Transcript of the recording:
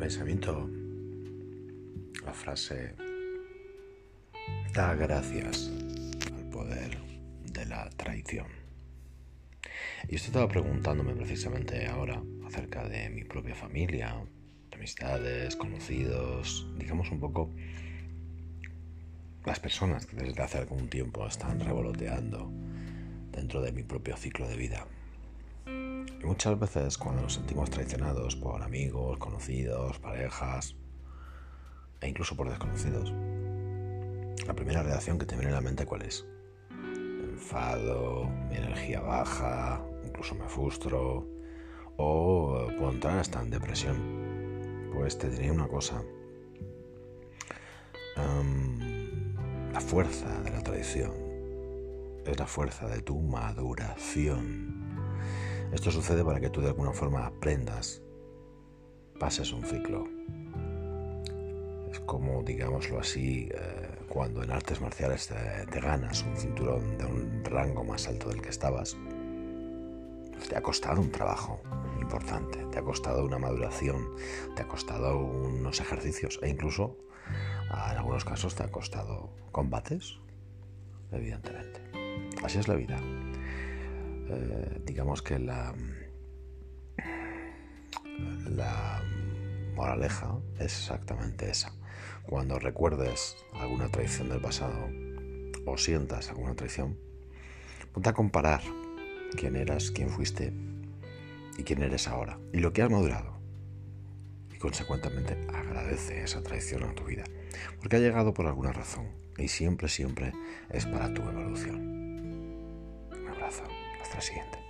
pensamiento, la frase, da gracias al poder de la traición. Y esto estaba preguntándome precisamente ahora acerca de mi propia familia, de amistades, conocidos, digamos un poco las personas que desde hace algún tiempo están revoloteando dentro de mi propio ciclo de vida. Y muchas veces cuando nos sentimos traicionados por amigos, conocidos, parejas e incluso por desconocidos, la primera reacción que te viene a la mente cuál es? Enfado, mi energía baja, incluso me frustro o puedo entrar hasta en depresión. Pues te diré una cosa. la fuerza de la traición es la fuerza de tu maduración. Esto sucede para que tú de alguna forma aprendas, pases un ciclo. Es como, digámoslo así, eh, cuando en artes marciales te, ganas un cinturón de un rango más alto del que estabas. Te ha costado un trabajo importante, te ha costado una maduración, te ha costado unos ejercicios e incluso en algunos casos te ha costado combates, evidentemente. Así es la vida. Eh, digamos que la, moraleja es exactamente esa. Cuando recuerdes alguna traición del pasado o sientas alguna traición, ponte a comparar quién eras, quién fuiste y quién eres ahora y lo que has madurado. Y consecuentemente agradece esa traición a tu vida, porque ha llegado por alguna razón y siempre, siempre es para tu evolución. Un abrazo. La siguiente.